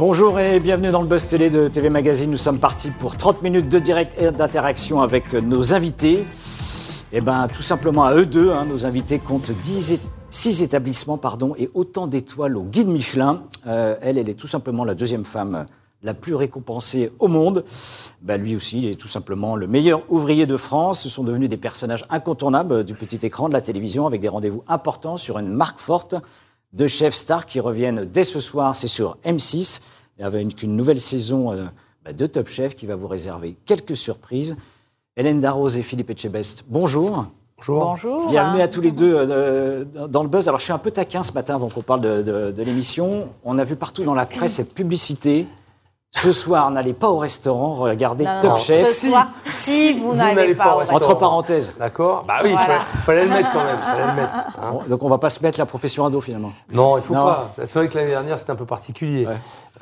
Bonjour et bienvenue dans le Buzz Télé de TV Magazine. Nous sommes partis pour 30 minutes de direct et d'interaction avec nos invités. Et eh ben, tout simplement à eux deux, hein, nos invités comptent 10 6 établissements pardon, et autant d'étoiles au guide Michelin. Euh, elle, elle est tout simplement la deuxième femme la plus récompensée au monde. Ben, lui aussi, il est tout simplement le meilleur ouvrier de France. Ce sont devenus des personnages incontournables du petit écran de la télévision avec des rendez-vous importants sur une marque forte de chefs stars qui reviennent dès ce soir. C'est sur M6 avec une nouvelle saison euh, bah, de Top Chef qui va vous réserver quelques surprises. Hélène Darroze et Philippe Etchebest, bonjour. Bonjour. Bonjour. Bienvenue à tous les deux euh, dans le buzz. Alors je suis un peu taquin ce matin avant qu'on parle de, de l'émission. On a vu partout dans la presse cette publicité ce soir, n'allez pas au restaurant, regardez Top Chef. Ce soir, si, vous, n'allez pas, au restaurant. Entre parenthèses. D'accord Bah oui, il fallait, le mettre quand même. le mettre, hein. donc on va pas se mettre la profession à dos finalement. Non, il faut pas. C'est vrai que l'année dernière, c'était un peu particulier.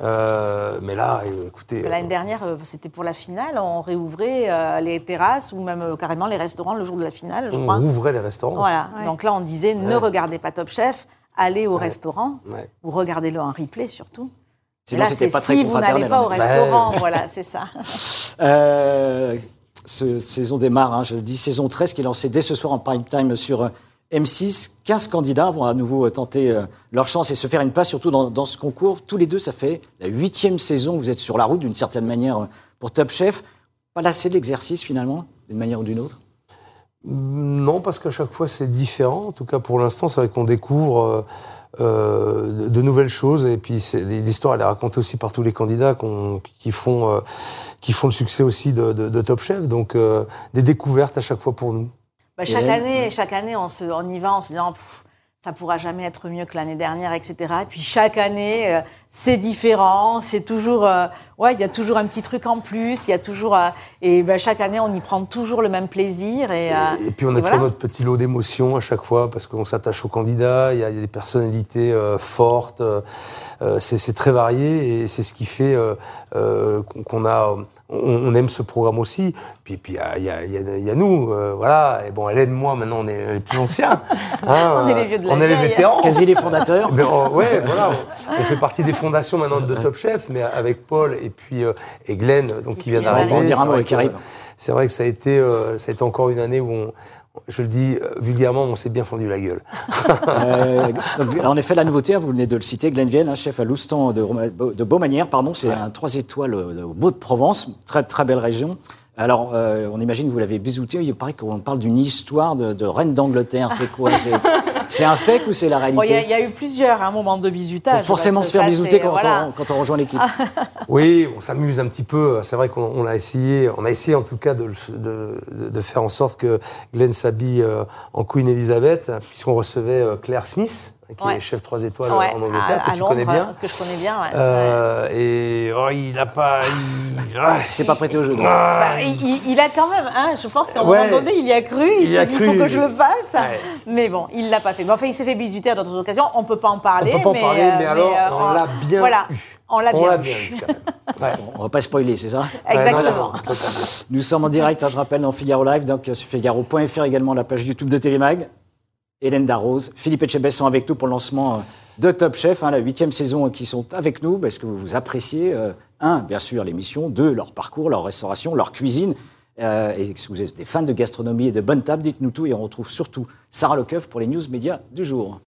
Euh, mais là, écoutez. L'année euh, dernière, euh, c'était pour la finale. On réouvrait les terrasses ou même carrément les restaurants le jour de la finale, je on crois. On ouvrait les restaurants. Voilà. Donc là, on disait ne regardez pas Top Chef, allez au restaurant ou regardez-le en replay surtout. Sinon, là, c'est pas si vous n'allez pas au restaurant, voilà, c'est ça. Euh, ce, saison démarre, hein, je le dis, saison 13 qui est lancée dès ce soir en prime time sur euh, M6. 15 candidats vont à nouveau euh, tenter euh, leur chance et se faire une place, surtout dans, dans, ce concours. Tous les deux, ça fait la huitième saison vous êtes sur la route d'une certaine manière pour Top Chef. Pas lassé de l'exercice finalement, d'une manière ou d'une autre? Non, parce qu'à chaque fois c'est différent. En tout cas, pour l'instant, c'est vrai qu'on découvre. Euh, de, nouvelles choses. Et puis l'histoire, elle est racontée aussi par tous les candidats qui, font, euh, qui font le succès aussi de, Top Chef. Donc euh, des découvertes à chaque fois pour nous. Bah, chaque, année, chaque année, on, se, on y va en se disant ça pourra jamais être mieux que l'année dernière, etc. Et puis chaque année, euh, c'est différent, c'est toujours, euh, ouais, il y a toujours un petit truc en plus, il y a toujours, euh, et ben, chaque année, on y prend toujours le même plaisir. Et, et, puis on a toujours notre petit lot d'émotions à chaque fois parce qu'on s'attache aux candidats, il y, a des personnalités fortes, c'est très varié et c'est ce qui fait qu'on a on, aime ce programme aussi. Puis puis il y, a, nous, euh, voilà. Et bon, Hélène, moi, maintenant, on est les plus anciens. Hein, on est les vieux de la On est les vétérans. Quasi les fondateurs. Mais oh, ouais, voilà. On fait partie des fondations maintenant de Top Chef, mais avec Paul et puis euh, et Glenn, donc qui vient d'arriver. On dira un mot qui arrive. C'est vrai que ça a été, euh, ça a été encore une année où on, je le dis euh, vulgairement, on s'est bien fendu la gueule. euh, en effet, la nouveauté, hein, vous venez de le citer, Glenn chef à Loustan de, de Beaumanière, pardon, c'est un 3 étoiles au Beau de Provence, très très belle région. Alors, euh, on imagine que vous l'avez bisouté. Il paraît qu'on parle d'une histoire de, reine d'Angleterre. C'est quoi C'est un fake ou c'est la réalité Il y, a eu plusieurs un moment de bisutage. Faut forcément se faire bisouter quand, on, rejoint l'équipe. oui, on s'amuse un petit peu. C'est vrai qu'on a essayé, on a essayé en tout cas de, de faire en sorte que Glenn s'habille euh, en Queen Elizabeth, puisqu'on recevait euh, Claire Smith qui est chef 3 étoiles en Angleterre, que tu connais bien. Que je connais bien, euh, Et oh, il n'a pas. Il s'est pas prêté au jeu. Bah, il, a quand même, hein, je pense qu'à un moment donné, il y a cru, il, s'est dit il faut que je le fasse. Mais bon, il ne l'a pas fait. Mais enfin, il s'est fait bisuter à d'autres occasions, on ne peut pas en parler. On peut pas en parler, mais, alors, euh, on l'a bien voilà. eu. On l'a bien, bien eu. ouais. On va pas spoiler, c'est ça? Exactement. Nous sommes en direct, hein, je rappelle, dans Figaro Live, donc sur figaro.fr également la page YouTube de Télémag. Hélène Darroze, Philippe Etchebest sont avec nous pour le lancement euh, de Top Chef, hein, la huitième saison euh, qui sont avec nous. Est-ce que vous vous appréciez euh, Un, bien sûr, l'émission. Deux, leur parcours, leur restauration, leur cuisine. et si vous êtes des fans de gastronomie et de bonne table, dites-nous tout et on retrouve surtout Sarah Lecoeuf pour les news médias du jour.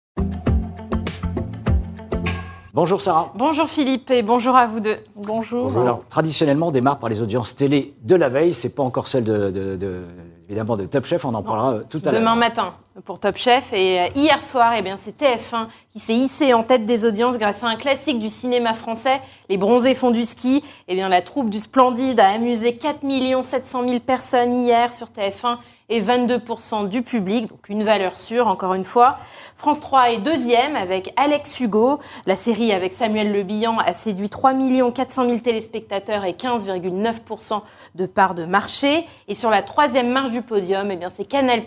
Bonjour Sarah. Bonjour Philippe et bonjour à vous deux. Bonjour. bonjour. Alors, traditionnellement, on démarre par les audiences télé de la veille. C'est pas encore celle de, évidemment de Top Chef. On en parlera tout à l'heure. Demain matin pour Top Chef. Et euh, hier soir, eh bien, c'est TF1 qui s'est hissé en tête des audiences grâce à un classique du cinéma français, Les Bronzés font du ski. Eh bien, la troupe du Splendide a amusé 4 700 000 personnes hier sur TF1 et 22% du public, donc une valeur sûre encore une fois. France 3 est deuxième avec Alex Hugo. La série avec Samuel Le Bihan a séduit 3 400 000 téléspectateurs et 15,9% de part de marché. Et sur la troisième marche du podium, eh bien c'est Canal+.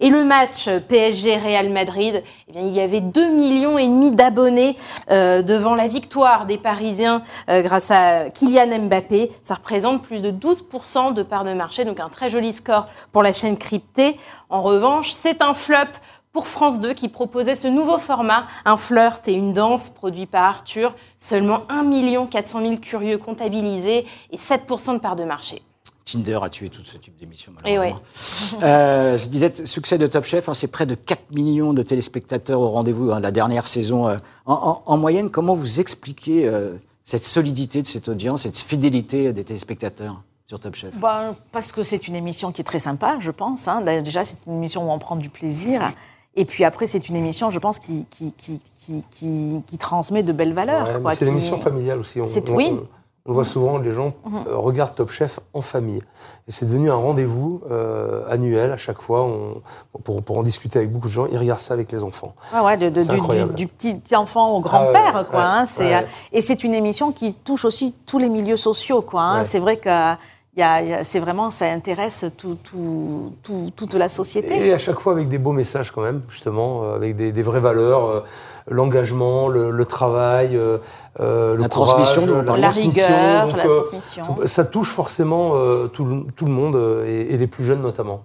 Et le match PSG-Real Madrid, eh bien il y avait 2 millions et demi d'abonnés euh, devant la victoire des Parisiens euh, grâce à Kylian Mbappé. Ça représente plus de 12% de part de marché, donc un très joli score pour la chaîne cryptée. En revanche, c'est un flop pour France 2 qui proposait ce nouveau format, un flirt et une danse produit par Arthur. Seulement 1 400 000 curieux comptabilisés et 7% de part de marché. Tinder a tué tout ce type d'émission, Eh malheureusement. Euh, je disais, succès de Top Chef, hein, c'est près de 4 millions de téléspectateurs au rendez-vous dans la dernière saison. euh, en, en- en moyenne, comment vous expliquez euh, cette solidité de cette audience, cette fidélité des téléspectateurs? Sur Top Chef Ben, parce que c'est une émission qui est très sympa, je pense. hein. Déjà, c'est une émission où on prend du plaisir. Et puis après, c'est une émission, je pense, qui, qui, qui, qui, qui- qui transmet de belles valeurs. Ouais, c'est une émission familiale aussi. On, oui. on- voit souvent, les gens euh, regardent Top Chef en famille. Et c'est devenu un rendez-vous euh, annuel à chaque fois. Pour, pour en discuter avec beaucoup de gens, ils regardent ça avec les enfants. Ouais, ouais, de- de- C'est du, du, incroyable. du petit enfant au grand-père, Ah quoi. hein, euh, Et c'est une émission qui touche aussi tous les milieux sociaux, quoi. hein. C'est vrai que c'est vraiment, ça intéresse tout, tout- tout- toute la société. Et à chaque fois avec des beaux messages quand même, justement, euh, avec des, des vraies valeurs, euh, l'engagement, le, le travail, euh, le La courage, transmission, la, la transmission. rigueur, Donc, la euh, transmission. ça touche forcément euh, tout, le- tout le monde et, et les plus jeunes notamment.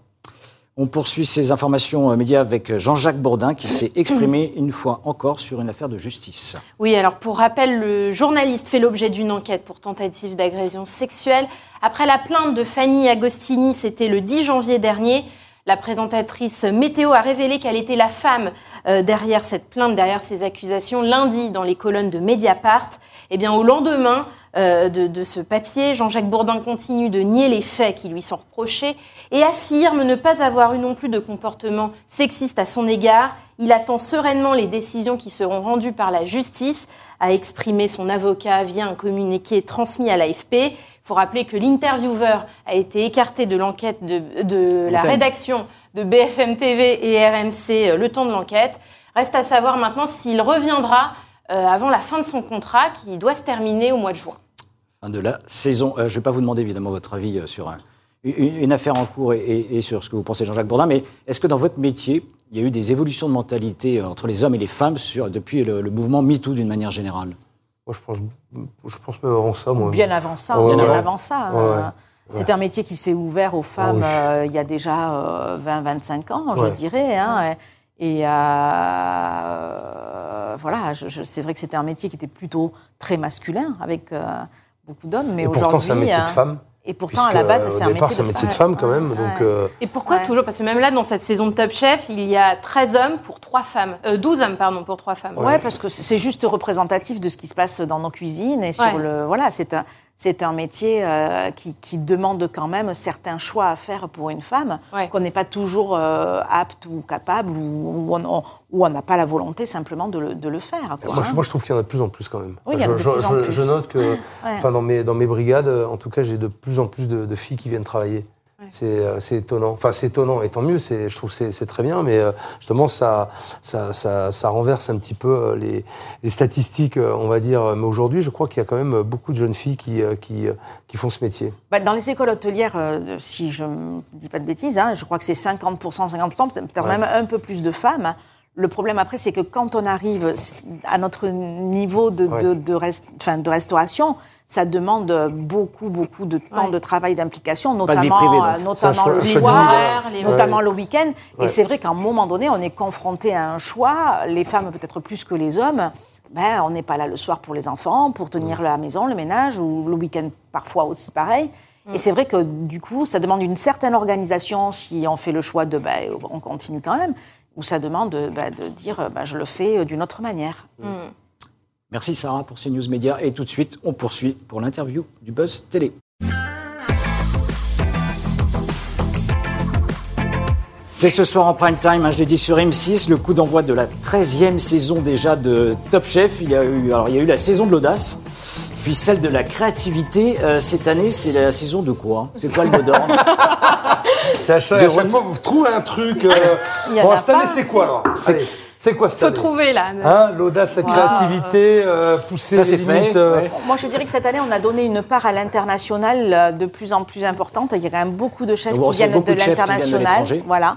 On poursuit ces informations euh, médias avec Jean-Jacques Bourdin qui s'est exprimé une fois encore sur une affaire de justice. Oui, alors pour rappel, le journaliste fait l'objet d'une enquête pour tentative d'agression sexuelle. Après la plainte de Fanny Agostini, c'était le 10 janvier dernier, la présentatrice Météo a révélé qu'elle était la femme euh, derrière cette plainte, derrière ces accusations, lundi dans les colonnes de Mediapart. Eh bien, au lendemain euh, de, de ce papier, Jean-Jacques Bourdin continue de nier les faits qui lui sont reprochés et affirme ne pas avoir eu non plus de comportement sexiste à son égard. Il attend sereinement les décisions qui seront rendues par la justice, a exprimé son avocat via un communiqué transmis à l'AFP. Il faut rappeler que l'intervieweur a été écarté de l'enquête de, de la rédaction de BFM TV et RMC euh, le temps de l'enquête. Reste à savoir maintenant s'il reviendra euh, avant la fin de son contrat qui doit se terminer au mois de juin. Fin de la saison. Euh, je ne vais pas vous demander évidemment votre avis euh, sur un- une, une affaire en cours et, et- et sur ce que vous pensez Jean-Jacques Bourdin, mais est-ce que dans votre métier, il y a eu des évolutions de mentalité euh, entre les hommes et les femmes sur, depuis le, le mouvement MeToo d'une manière générale? Moi, je pense, je pense même avant ça. Moi. Bien avant ça, bien ouais. avant ça. Ouais, euh, ouais. C'est un métier qui s'est ouvert aux femmes oui. euh, il y a déjà 20-25 ans, je dirais. hein, et euh, voilà, je- je- c'est vrai que c'était un métier qui était plutôt très masculin, avec euh, beaucoup d'hommes. Mais Et pourtant, aujourd'hui, c'est un métier hein, de femme. Et pourtant, à la base, euh, c'est un départ, métier c'est un de métier de femme. quand même. Ouais. Donc, euh, Et pourquoi Ouais. toujours Parce que même là, dans cette saison de Top Chef, il y a 13 hommes pour 3 femmes. Euh, 12 hommes, pardon, pour 3 femmes. Ouais, parce que c'est juste représentatif de ce qui se passe dans nos cuisines et sur Ouais. le voilà, c'est un c'est un métier euh, qui, qui demande quand même certains choix à faire pour une femme Ouais. qu'on n'est pas toujours euh, apte ou capable ou, ou on ou on n'a pas la volonté simplement de le, de le faire. quoi, moi, hein. je, moi, je trouve qu'il y en a de plus en plus quand même. Oui, il y en a je, de plus en je- plus. je note que, enfin, dans mes dans mes brigades, en tout cas, j'ai de plus en plus de, de filles qui viennent travailler. C'est euh, c'est étonnant. Enfin, c'est étonnant. Et tant mieux. Je trouve que c'est très bien. Mais euh, justement, ça ça, ça ça renverse un petit peu euh, les, les statistiques, on va dire. Mais aujourd'hui, je crois qu'il y a quand même beaucoup de jeunes filles qui qui qui font ce métier. Bah, dans les écoles hôtelières, euh, si je ne dis pas de bêtises, hein, je crois que c'est 50%, 50%, peut-être Ouais. même un peu plus de femmes. Le problème après, c'est que quand on arrive à notre niveau de, Ouais. de, de, rest- enfin, de restauration, ça demande beaucoup, beaucoup de temps Ouais. de travail, d'implication, notamment, privée, euh, notamment Ça, le soir, notamment Ouais. le week-end. Ouais. Et c'est vrai qu'à un moment donné, on est confronté à un choix, les femmes peut-être plus que les hommes. Ben, on n'est pas là le soir pour les enfants, pour tenir la maison, le ménage, ou le week-end parfois aussi pareil. Et c'est vrai que du coup, ça demande une certaine organisation si on fait le choix de ben, on continue quand même, ou ça demande ben, de dire ben, je le fais d'une autre manière. Merci Sarah pour ces news médias. Et tout de suite, on poursuit pour l'interview du Buzz Télé. C'est ce soir en prime time, hein, je l'ai dit sur M6, le coup d'envoi de la 13e saison déjà de Top Chef. Il y a eu, alors, il y a eu la saison de l'audace, puis celle de la créativité. Euh, cette année, c'est la saison de quoi? C'est quoi le mot d'ordre? À chaque, à fois, vous trouvez un truc. euh, Il y en bon, a cette année, pas, c'est quoi alors? C'est- Allez, C'est quoi cette Faut année? trouver là. Hein, L'audace, la créativité, euh, pousser Ça, les c'est fait, limites. euh, ouais. Moi, je dirais que cette année, on a donné une part à l'international euh, de plus en plus importante. Il y a quand même beaucoup de chefs Bon, qui c'est viennent beaucoup de de chefs qui viennent de l'international. l'étranger. Voilà.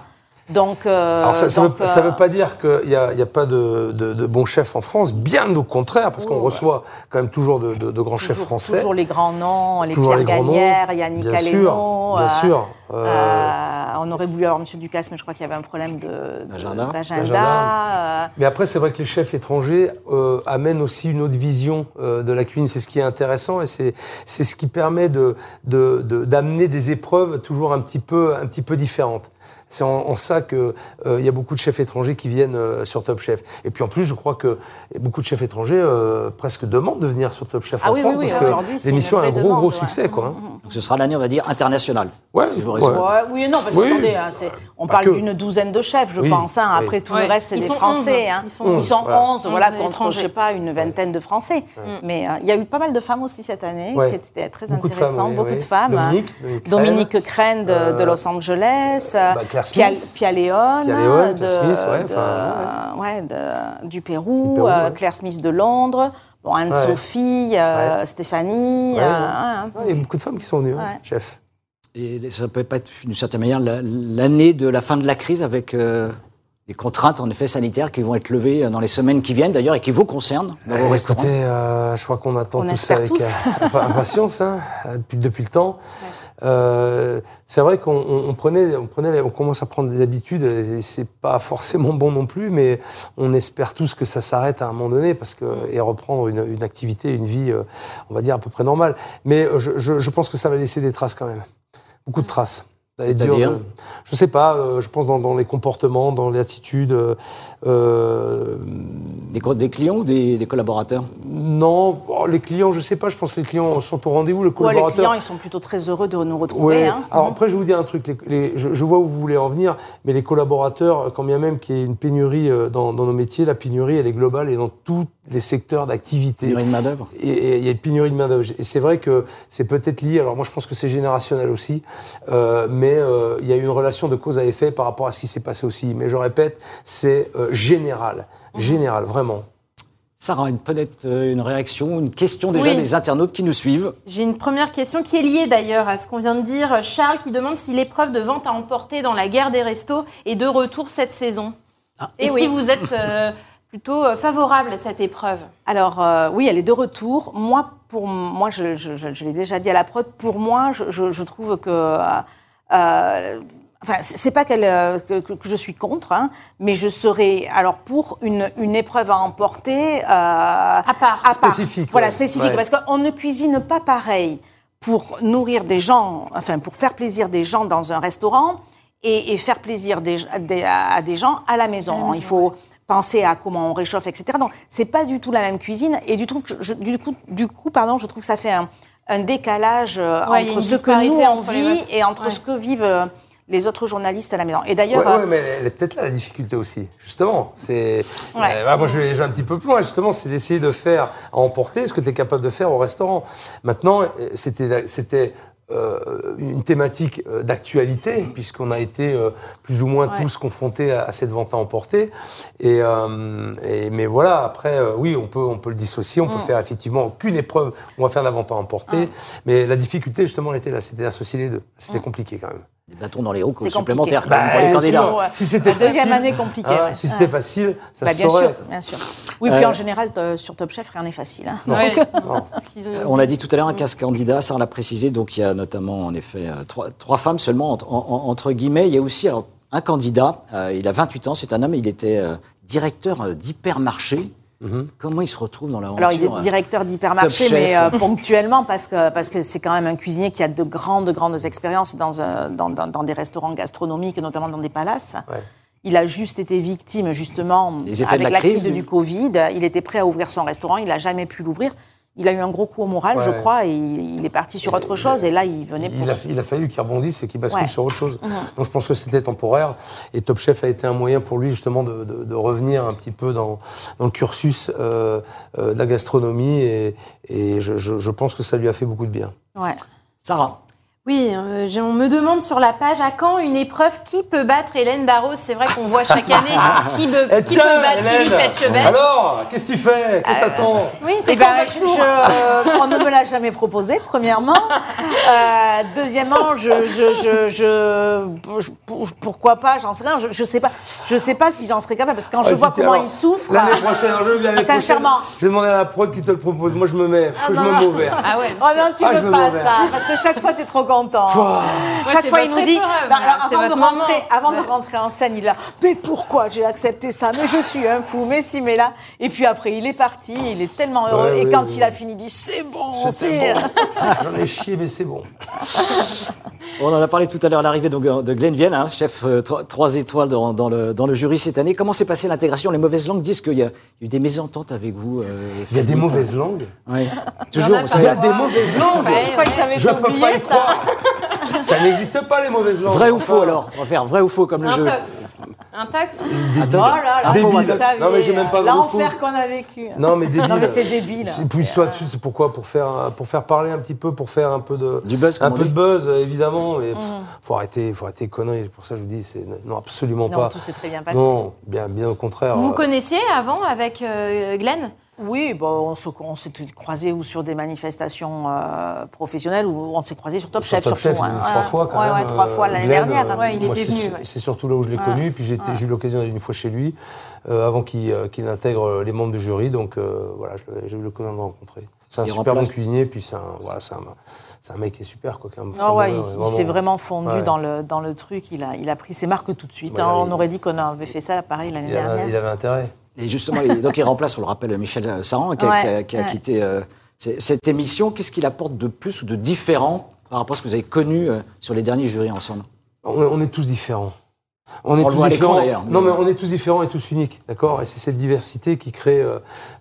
Donc, euh, Alors ça, ça, donc, veut, euh, veut pas dire qu'il n'y a, il y a pas de, de, de bons chefs en France, bien au contraire, parce qu'on Oh, reçoit quand même toujours de, de- de grands chefs français. toujours les grands noms, les Toujours Pierre les grands noms, Gagnère, Yannick bien Aleno. sûr, bien euh, sûr. Euh, euh, on aurait voulu avoir M. Ducasse, mais je crois qu'il y avait un problème de- de- D'agenda. euh, Mais après, c'est vrai que les chefs étrangers euh, amènent aussi une autre vision euh, de la cuisine. C'est ce qui est intéressant et c'est c'est ce qui permet de de- de- d'amener des épreuves toujours un petit peu un petit peu différentes. C'est en, en ça que euh, il y a beaucoup de chefs étrangers qui viennent euh, sur Top Chef. Et puis en plus, je crois que beaucoup de chefs étrangers euh, presque demandent de venir sur Top Chef Ah en oui, France oui, oui, parce que l'émission a un gros gros succès, quoi. hein. Donc ce sera l'année, on va dire, internationale. Ouais, Si je vous ouais. résume. Ouais, oui et non, parce Oui. qu'attendez, hein, c'est- on Pas parle que. d'une douzaine de chefs, je Oui, pense. hein. oui. Après, tout Ouais. le reste, c'est Ils des Français. 11. hein. Ils sont Ils 11, sont voilà. 11, voilà, 11 contre, étrangers. je sais pas, une vingtaine de Français. Mais euh, il y a eu pas mal de femmes aussi cette année, Ouais. qui étaient très Beaucoup de intéressantes. femmes, oui, beaucoup oui. de femmes. Dominique, Dominique Dominique Crène de, de Euh, Los Angeles, euh, bah, Claire Pia, Smith. Pia Leone, Pia Leone, de, Claire Smith, ouais, de- enfin, ouais, de- du Pérou, euh. Claire Smith de Londres, bon, Anne-Sophie, euh, Stéphanie. Ouais, euh, ouais. hein. Ouais, il y a beaucoup de femmes qui sont venues, hein, chef. Et ça peut pas être, d'une certaine manière, la- l'année de la fin de la crise avec euh, les contraintes, en effet, sanitaires qui vont être levées dans les semaines qui viennent, d'ailleurs, et qui vous concernent dans vos Eh, restaurants. Écoutez, euh, je crois qu'on attend On tout ça avec impatience hein, depuis, depuis le temps. Euh, c'est vrai qu'on on- on prenait, on prenait, on commence à prendre des habitudes. Et c'est pas forcément bon non plus, mais on espère tous que ça s'arrête à un moment donné, parce que et reprendre une, une activité, une vie, euh, on va dire à peu près normale. Mais je, je- je pense que ça va laisser des traces quand même, beaucoup de traces. C'est-à-dire? Je sais pas. euh, je pense dans, dans les comportements, dans l'attitude. Euh, Des, clients ou des, des collaborateurs? Non, oh, les clients, je sais pas. Je pense que les clients sont au rendez-vous. Le Ouais, les collaborateur. clients, ils sont plutôt très heureux de nous retrouver. Ouais. hein. Alors après, je vais vous dire un truc. les- les- je, je vois où vous voulez en venir, mais les collaborateurs, quand bien même qu'il y ait une pénurie euh, dans, dans nos métiers, la pénurie, elle est globale et dans tous les secteurs d'activité. Pénurie de main-d'œuvre? Et et il y a une pénurie de main-d'œuvre. Et c'est vrai que c'est peut-être lié. Alors moi, je pense que c'est générationnel aussi, euh, mais euh, il y a une relation de cause à effet par rapport à ce qui s'est passé aussi. Mais je répète, c'est euh, général, général, vraiment. Sarah, une- peut-être euh, une réaction, une question déjà Oui. des internautes qui nous suivent. J'ai une première question qui est liée d'ailleurs à ce qu'on vient de dire. Charles qui demande si l'épreuve de vente à emporter dans la guerre des restos est de retour cette saison. Ah. Et Eh si vous êtes euh, plutôt euh, favorable à cette épreuve Alors euh, oui, elle est de retour. Moi, pour moi, je, je- je- je l'ai déjà dit à la prod. Pour moi, je, je- je trouve que, euh, euh, enfin, c'est pas qu'elle, euh, que, je suis contre, hein, mais je serais alors pour une, une épreuve à emporter euh, à part. Spécifique, Voilà, ouais. spécifique, Ouais. parce qu'on ne cuisine pas pareil pour nourrir des gens, enfin pour faire plaisir des gens dans un restaurant et, et faire plaisir des- des- à des gens à la maison. À la maison, Il faut penser à comment on réchauffe, etc. Donc c'est pas du tout la même cuisine et du, trouve que je- du coup, du coup, pardon, je trouve que ça fait un, un décalage euh, Ouais, entre ce que nous on vit et entre Ouais. ce que vivent euh, les autres journalistes à la maison. Et d'ailleurs, Ouais, euh, ouais, mais elle, est peut-être là la difficulté aussi, justement. C'est, Ouais. euh, voilà, moi je vais, je vais un petit peu plus loin, justement, c'est d'essayer de faire à emporter ce que tu es capable de faire au restaurant. Maintenant, euh, c'était, c'était euh, une thématique euh, d'actualité, puisqu'on a été euh, plus ou moins Ouais. tous confrontés à, à cette vente à emporter. Et, euh, et- mais voilà, après, euh, oui, on peut, on peut le dissocier, on peut faire effectivement aucune épreuve on va faire la vente à emporter. Mais la difficulté, justement, elle était là, c'était d'associer les deux. C'était compliqué quand même. Des bâtons dans les roues supplémentaires Bah, pour les candidats. sinon, ouais. Si c'était La deuxième facile, année compliquée, hein, ouais. Si c'était Ouais. facile, ça bah, se bien saurait. sûr, bien sûr. Oui, puis Euh, en général, t- sur Top Chef, rien n'est facile. hein. Ouais. Non. Euh, On a dit tout à l'heure un casse candidat, ça on l'a précisé, donc il y a notamment en effet euh, trois, trois femmes seulement entre, en- en- entre guillemets. Il y a aussi alors, un candidat, euh, il a 28 ans, c'est un homme, il était euh, directeur euh, d'hypermarché. Comment il se retrouve dans l'aventure Alors, il est euh, directeur d'hypermarché, mais euh, ponctuellement, parce que parce que c'est quand même un cuisinier qui a de grandes, grandes expériences dans, un- dans, dans, dans des restaurants gastronomiques, notamment dans des palaces. Ouais. Il a juste été victime, justement, avec la la crise, crise, du du- Covid. Il était prêt à ouvrir son restaurant, il n'a jamais pu l'ouvrir. Il a eu un gros coup au moral, Ouais, je crois, et il, est parti sur autre chose, et là, il venait pour... Il a, il a fallu qu'il rebondisse et qu'il bascule Ouais. sur autre chose. Mhm. Donc je pense que c'était temporaire. Et Top Chef a été un moyen pour lui justement de, de- de revenir un petit peu dans, dans le cursus euh, euh, de la gastronomie. Et, et je, je- je pense que ça lui a fait beaucoup de bien. Ouais. Sarah, Oui, euh, on me demande sur la page à quand une épreuve qui peut battre Hélène Darros. C'est vrai qu'on voit chaque année qui, peut- qui tiens, peut battre Hélène, Philippe Etchebest. Alors, qu'est-ce que tu fais? Qu'est-ce que t'attends? Oui, c'est votre je- tour. je- euh, on ne me l'a jamais proposé, premièrement. Euh, deuxièmement, je, je, je, je- je- pour- pourquoi pas, j'en sais rien. Je, je sais pas, je sais pas si j'en serais capable parce que quand je Ouais, vois comment alors, il souffre. L'année prochaine, je prochaine, Sincèrement. Je vais demander à la prod qui te le propose. Moi, je me mets, je non, me non. mets au vert. Ah ouais. Oh non, tu Ah, je veux pas ça, parce que chaque fois tu es trop content. Chaque fois il nous dit, Bah, alors, c'est avant, de rentrer, moment. avant de Ouais. rentrer en scène, il là, mais pourquoi j'ai accepté ça? Mais je suis un fou, mais si, mais là. Et puis après, il est parti, il est tellement heureux. Ouais, et ouais, quand ouais. il a fini, il dit, c'est bon, c'est. bon. J'en ai chié, mais c'est bon. On en a parlé tout à l'heure, l'arrivée donc, de Glenn Vienne, hein, chef 3 étoiles dans, dans le, dans le jury cette année. Comment s'est passée l'intégration? Les mauvaises langues disent qu'il y, a y a eu des mésententes avec vous. euh, Il y a des mauvaises langues? Ouais. En Toujours. a. Il y a des mauvaises langues. Ouais, avait Je été peux pas y ça. croire. Ça n'existe pas, les mauvaises langues. Vrai ou faux alors On va faire vrai ou faux comme le Un jeu. tox. Un tox Oh là vous savez, Non, mais j'ai même pas vrai ou L'enfer faux. qu'on a vécu. Non, mais débile. Non, mais c'est débile. Puis soit dessus, c'est pourquoi pour faire, pour faire parler un petit peu, pour faire un peu de, Du buzz, un peu dit. de buzz, euh, évidemment. Mais Mhm. faut arrêter, faut arrêter les conneries. Pour ça, je vous dis, c'est non, absolument Non, pas. tout s'est très bien passé. Non, bien, bien au contraire. Vous vous Euh, connaissiez avant avec euh, Glenn? Oui, bon, on se- s'est croisés ou sur des manifestations euh, professionnelles ou on s'est croisés sur Top sur Chef Top surtout. Chef, hein. trois Ouais, fois quand ouais, même. ouais, trois euh, fois l'année dernière. euh, Ouais, il moi, était c'est- venu, ouais. C'est surtout là où je l'ai connu. Puis j'ai eu l'occasion d'aller une fois chez lui euh, avant qu'il euh, qu'il intègre les membres du jury. Donc euh, voilà, j'ai eu l'occasion de le rencontrer. C'est un Il super remplace- bon cuisinier. Puis c'est un, voilà, c'est un, c'est un mec qui est super. Quoi, qui un- Ah ouais, il, il s'est vraiment fondu Ouais. dans, le, dans le truc. Il a, il a pris ses marques tout de suite. Bah, hein. il- on aurait dit qu'on avait fait ça pareil l'année Il avait, dernière. il avait intérêt. Et justement, il- donc il remplace, on le rappelle, Michel Saran, qui a, Ouais, qui a- qui a ouais. quitté euh, cette émission. Qu'est-ce qu'il apporte de plus ou de différent par rapport à ce que vous avez connu euh, sur les derniers jurys ensemble? On, on est tous différents. On est On le tous différents. Non, mais on est tous différents et tous uniques, d'accord? Et c'est cette diversité qui crée euh,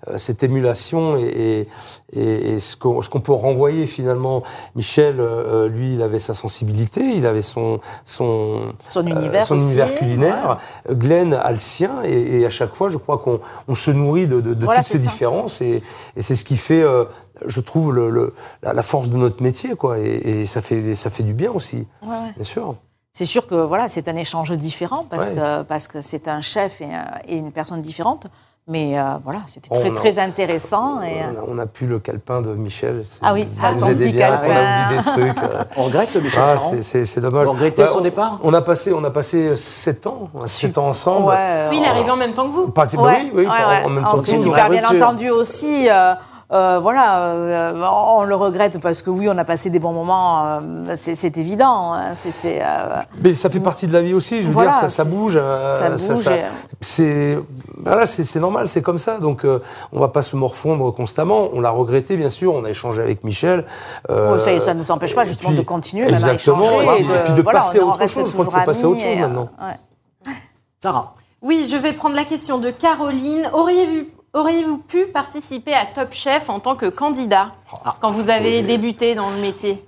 euh, cette émulation et, et, et- ce qu'on ce qu'on peut renvoyer finalement. Michel, euh, lui, il avait sa sensibilité, il avait son son Son euh, univers son aussi, univers culinaire. Glenn a le sien et, et à chaque fois, je crois qu'on on se nourrit de, de- de Voilà, toutes ces ça. différences et, et c'est ce qui fait, euh, je trouve, le, le- la, la force de notre métier, quoi. Et, et ça fait ça fait du bien aussi, Ouais, ouais. bien sûr. C'est sûr que voilà, c'est un échange différent parce Ouais. que parce que c'est un chef et, un- et une personne différente. Mais euh, voilà, c'était très on a- très intéressant. Et, euh, On a, on a pu le calepin de Michel. Ah oui, ça nous aidait petit bien. On a oublié des trucs. euh. On regrette Michel Ah, c'est- dommage. Vous regrettez Ouais, son on- départ on a passé, on a passé 7 ans, 7 ans ensemble. ouais, Oui, il est arrivé en même temps que vous. Pas- bah Ouais, oui, oui, ouais, ouais. en même On temps que s'est nous. super bien entendu aussi. euh, euh, voilà, euh, on le regrette parce que oui, on a passé des bons moments, euh, c'est évident. hein, euh, Mais ça fait partie de la vie aussi, je veux Voilà, dire, ça, ça bouge. ça bouge et- c'est voilà, normal, c'est comme ça. Donc, euh, on va pas se morfondre constamment. On l'a regretté, bien sûr. On a échangé avec Michel. Oh, ça, ça ne nous empêche pas et justement puis- de continuer, même à Exactement. échanger. et, puis de voilà, passer à en autre chose. Je crois qu'il faut passer à autre chose et, euh, maintenant. ouais. Sarah Oui, je vais prendre la question de Caroline. Auriez-vous auriez-vous pu participer à Top Chef en tant que candidat Ah. quand vous avez débuté dans le métier?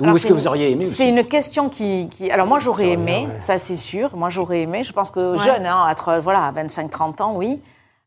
Ou est-ce que vous auriez aimé C'est une question qui, qui- Alors moi j'aurais aimé, ouais. ça c'est sûr. Moi j'aurais aimé. Je pense que Ouais. jeune, hein, être voilà à 25-30 ans, oui.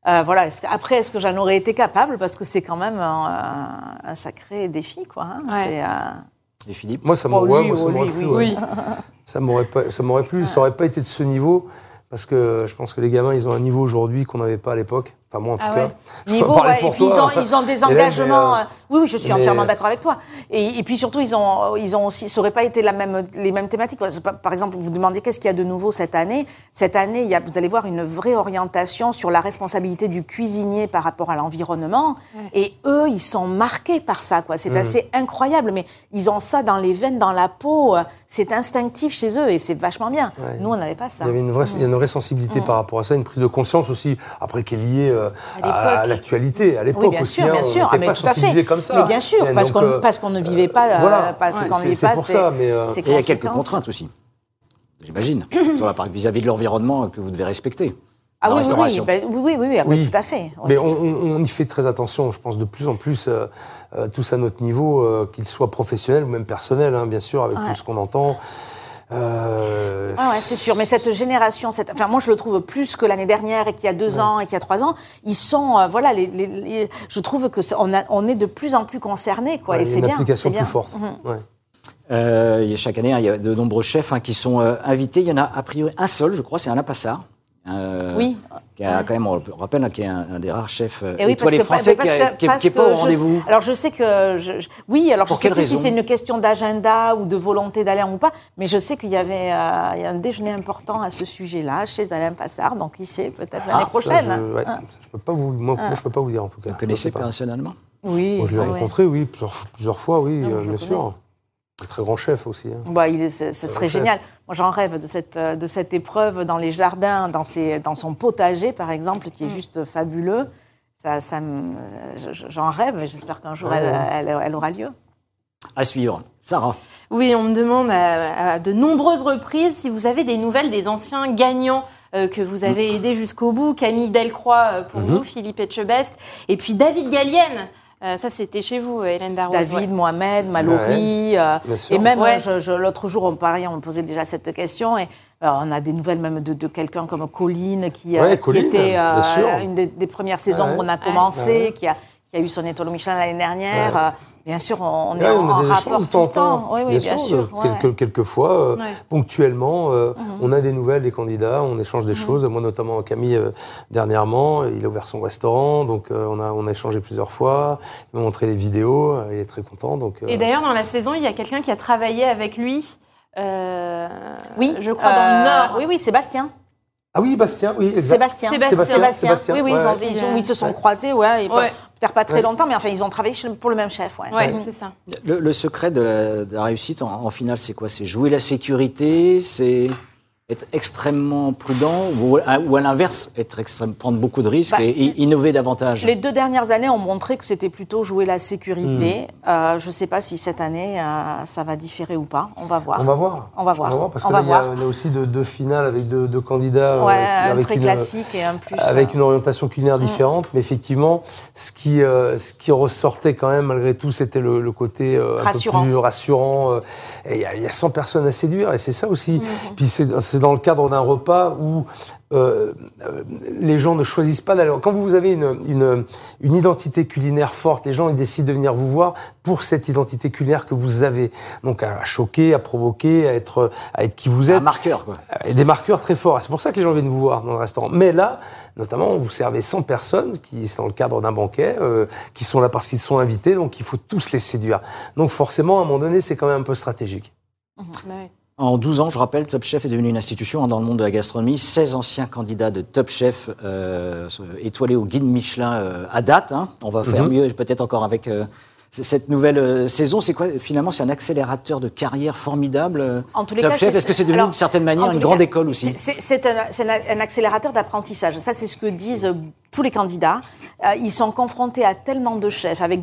Euh, voilà. Après, est-ce que j'en aurais été capable? Parce que c'est quand même un, un sacré défi, quoi. hein. Ouais. Euh, Et Philippe? Moi, ça m'aurait oh, plu. oui, ouais. Ça m'aurait pas, ça m'aurait plu. Ça aurait pas été de ce niveau parce que je pense que les gamins, ils ont un niveau aujourd'hui qu'on n'avait pas à l'époque. Enfin moi en tout Ah cas. ouais. Niveau, parler ouais, pour et puis ils ont, ils ont des mais, engagements. euh, euh, oui, oui, je suis mais- entièrement d'accord avec toi. Et, et puis surtout, ils ont, ils ont aussi, ça n'aurait pas été la même, les mêmes thématiques. Par exemple, vous vous demandez qu'est-ce qu'il y a de nouveau cette année. Cette année, il y a, vous allez voir une vraie orientation sur la responsabilité du cuisinier par rapport à l'environnement. Et eux, ils sont marqués par ça. quoi. Mm. C'est assez incroyable, mais ils ont ça dans les veines, dans la peau. euh, C'est instinctif chez eux et c'est vachement bien. Ouais. Nous, on n'avait pas ça. Il y avait une vraie, il y a une vraie sensibilité par rapport à ça, une prise de conscience aussi, après qui est liée euh, À l'actualité, à l'époque Oui, bien aussi. sûr, hein, bien sûr, Ah, mais pas tout à sensibilisés fait. comme ça. Mais bien sûr, Et parce donc, qu'on euh, parce qu'on ne vivait pas, euh, voilà, parce qu'on vivait pas pour ces- ça, mais, euh, il y a quelques contraintes aussi, j'imagine, vis-à-vis de l'environnement que vous devez respecter. Ah oui, oui, oui, ben, oui, oui, oui, oui, ah ben, Oui. tout à fait. Oui, Mais on, y fait très attention, je pense, de plus en plus, euh, tous à notre niveau, euh, qu'ils soient professionnels ou même personnels, hein, bien sûr, avec Ouais. tout ce qu'on entend. Euh, Ouais, ouais, c'est sûr. Mais cette génération, cette... enfin, moi, je le trouve plus que l'année dernière et qu'il y a deux ans et qu'il y a trois ans. Ils sont, euh, voilà, les, les- les- je trouve que on, a- on est de plus en plus concernés, quoi. ouais, et il y a c'est une bien. application c'est bien. plus forte. Mhm. Ouais. Euh, il y a chaque année, hein, il y a de nombreux chefs hein, qui sont euh, invités. Il y en a a priori un seul, je crois, c'est Alain Passard. Euh, Oui. Qui a quand même, on le rappelle, hein, qui est un, un des rares chefs euh, Et oui, parce étoilés que, français parce qui que- est- qui est parce qui est pas au je- rendez-vous. Alors je sais que je, je- oui, alors Pour je sais quelle plus si c'est une question d'agenda ou de volonté d'aller ou pas, mais je sais qu'il y avait euh, il y a un déjeuner important à ce sujet-là chez Alain Passard, donc il sait peut-être l'année Ça, prochaine. je, ouais, Hein. ça, je peux pas vous, moi, je peux pas vous dire en tout cas. Vous connaissez sais personnellement Oui. Je l'ai ouais. rencontré, oui, plusieurs, plusieurs fois, oui, Ah, euh, je bien le sûr. Un très grand chef aussi. hein. Bah, il ce, ce serait chef. génial. Moi, j'en rêve de cette, euh, de cette épreuve dans les jardins, dans, ses, dans son potager, par exemple, Mm. qui est juste fabuleux. Ça, j'en rêve et j'espère qu'un jour, Ouais, elle, ouais. elle- elle aura lieu. À suivre. Sarah. Oui, on me demande à, à de nombreuses reprises si vous avez des nouvelles des anciens gagnants euh, que vous avez aidés jusqu'au bout. Camille Delcroix euh, pour Mhm. vous, Philippe Etchebest. Et puis David Gallienne. Euh, ça, c'était chez vous, euh, Hélène Darroze. David, ouais. Mohamed, Mallory. euh, Bien sûr. et même, Ouais. euh, je- je- l'autre jour, on, pareil, on me posait déjà cette question. Et euh, on a des nouvelles même de, de quelqu'un comme Colline, qui, euh, Ouais, qui Colline, était une des, des premières saisons Ouais. où on a commencé, Ouais. qui, a, qui a eu son étoile Michelin l'année dernière. Euh, bien sûr, on, on est Ouais, en, on a des rapport échanges de tout temps en le temps. Oui, oui, bien, sûr. ouais. euh, Ouais. ponctuellement, euh, Mhm. on a des nouvelles des candidats, on échange des choses. Moi, notamment Camille, euh, dernièrement, il a ouvert son restaurant, donc euh, on, a, on a échangé plusieurs fois. Il m'a montré des vidéos, euh, il est très content. Donc, euh, Et d'ailleurs, dans la saison, il y a quelqu'un qui a travaillé avec lui. euh, Oui, Je crois dans euh, le Nord. Oui, oui, Sébastien. Ah oui, Bastien, oui, exact. Sébastien. Sébastien. Sébastien. Sébastien, Oui, oui, ouais, ils, ont- ouais. ils, ont- ils se sont Ouais. croisés, ouais, Ouais. peut-être pas très Ouais. longtemps, mais enfin, ils ont travaillé pour le même chef. Ouais. Ouais, c'est ça. Le, le secret de la, de la réussite en, en finale, c'est quoi? C'est jouer la sécurité, c'est être extrêmement prudent, ou, à- l'inverse, être extrême, prendre beaucoup de risques Bah, et, et innover davantage. Les deux dernières années ont montré que c'était plutôt jouer la sécurité. Hmm. Euh, je ne sais pas si cette année, euh, ça va différer ou pas. On va voir. On va voir. On va voir. parce On que va là, il y a- voir. il y, a aussi deux, deux finales avec deux, deux candidats euh, Ouais, avec, très une, classique et un plus. avec euh, une orientation culinaire différente, mais effectivement, ce qui, euh, ce qui ressortait quand même malgré tout, c'était le, le côté euh, un Rassurant. peu plus rassurant. euh, Il y, a- il y a 100 personnes à séduire, et c'est ça aussi. Puis c'est c'est dans le cadre d'un repas où euh, euh, les gens ne choisissent pas d'aller. Quand vous avez une, une, une identité culinaire forte, les gens ils décident de venir vous voir pour cette identité culinaire que vous avez. Donc à choquer, à provoquer, à être, à être qui vous un êtes marqueur, quoi. et des marqueurs très forts. C'est pour ça que les gens viennent vous voir dans le restaurant. Mais là, notamment, vous servez 100 personnes qui, c'est dans le cadre d'un banquet, euh, qui sont là parce qu'ils sont invités, donc il faut tous les séduire. Donc forcément, à un moment donné, c'est quand même un peu stratégique. Ouais. En 12 ans, je rappelle, Top Chef est devenu une institution hein, dans le monde de la gastronomie. 16 anciens candidats de Top Chef euh, étoilés au guide Michelin euh, à date. hein. On va faire Mhm. mieux peut-être encore avec euh, cette nouvelle euh, saison. C'est quoi Finalement, c'est un accélérateur de carrière formidable. euh, En tous les Top cas, Chef, c'est- est-ce que c'est devenu d'une certaine manière une grande cas, école aussi? C'est- un, accélérateur d'apprentissage. Ça, c'est ce que disent euh, tous les candidats. Euh, ils sont confrontés à tellement de chefs, avec,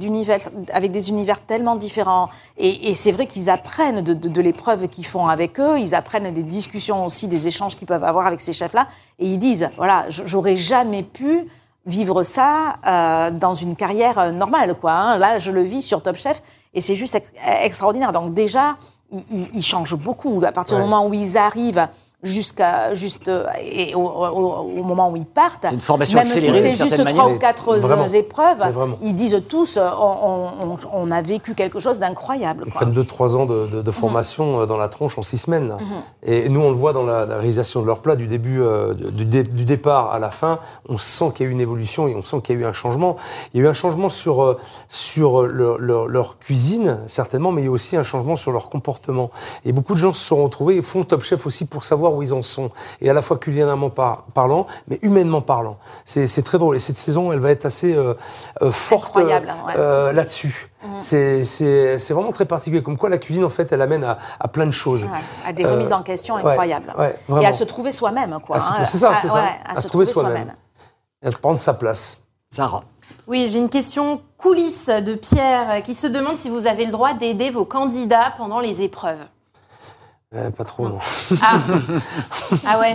avec des univers tellement différents. Et, et c'est vrai qu'ils apprennent de, de- de l'épreuve qu'ils font avec eux. Ils apprennent des discussions aussi, des échanges qu'ils peuvent avoir avec ces chefs-là. Et ils disent, voilà, j'aurais jamais pu vivre ça euh, dans une carrière euh, normale, quoi. hein. Là, je le vis sur Top Chef et c'est juste ex- extraordinaire. Donc déjà, ils, ils- ils changent beaucoup à partir Ouais. du moment où ils arrivent jusqu'à juste et au, au- au moment où ils partent. Une formation même accélérée, si c'est juste trois ou quatre Vraiment. épreuves, ils disent tous, euh, on, on- on a vécu quelque chose d'incroyable. Ils quoi. prennent 2-3 ans de, de- de formation euh, dans la tronche en 6 semaines. là. Et nous, on le voit dans la, la réalisation de leur plat, du début, euh, du, dé- du départ à la fin, on sent qu'il y a eu une évolution et on sent qu'il y a eu un changement. Il y a eu un changement sur, sur leur, leur- leur cuisine, certainement, mais il y a aussi un changement sur leur comportement. Et beaucoup de gens se sont retrouvés et font Top Chef aussi pour savoir où ils en sont. Et à la fois culinairement par- parlant, mais humainement parlant. C'est c'est très drôle. Et cette saison, elle va être assez euh, euh, forte Incroyable, euh, ouais. euh, là-dessus. C'est- C'est c'est vraiment très particulier. Comme quoi, la cuisine, en fait, elle amène à, à plein de choses. Ouais, à des Euh, remises en question incroyables. ouais, et à se trouver soi-même, quoi. Se hein. c'est ça, À- c'est ça. ouais, À se trouver soi-même. Et à prendre sa place. Sarah. Oui, j'ai une question coulisses de Pierre qui se demande si vous avez le droit d'aider vos candidats pendant les épreuves. Euh, pas trop, non. Ah, ah ouais.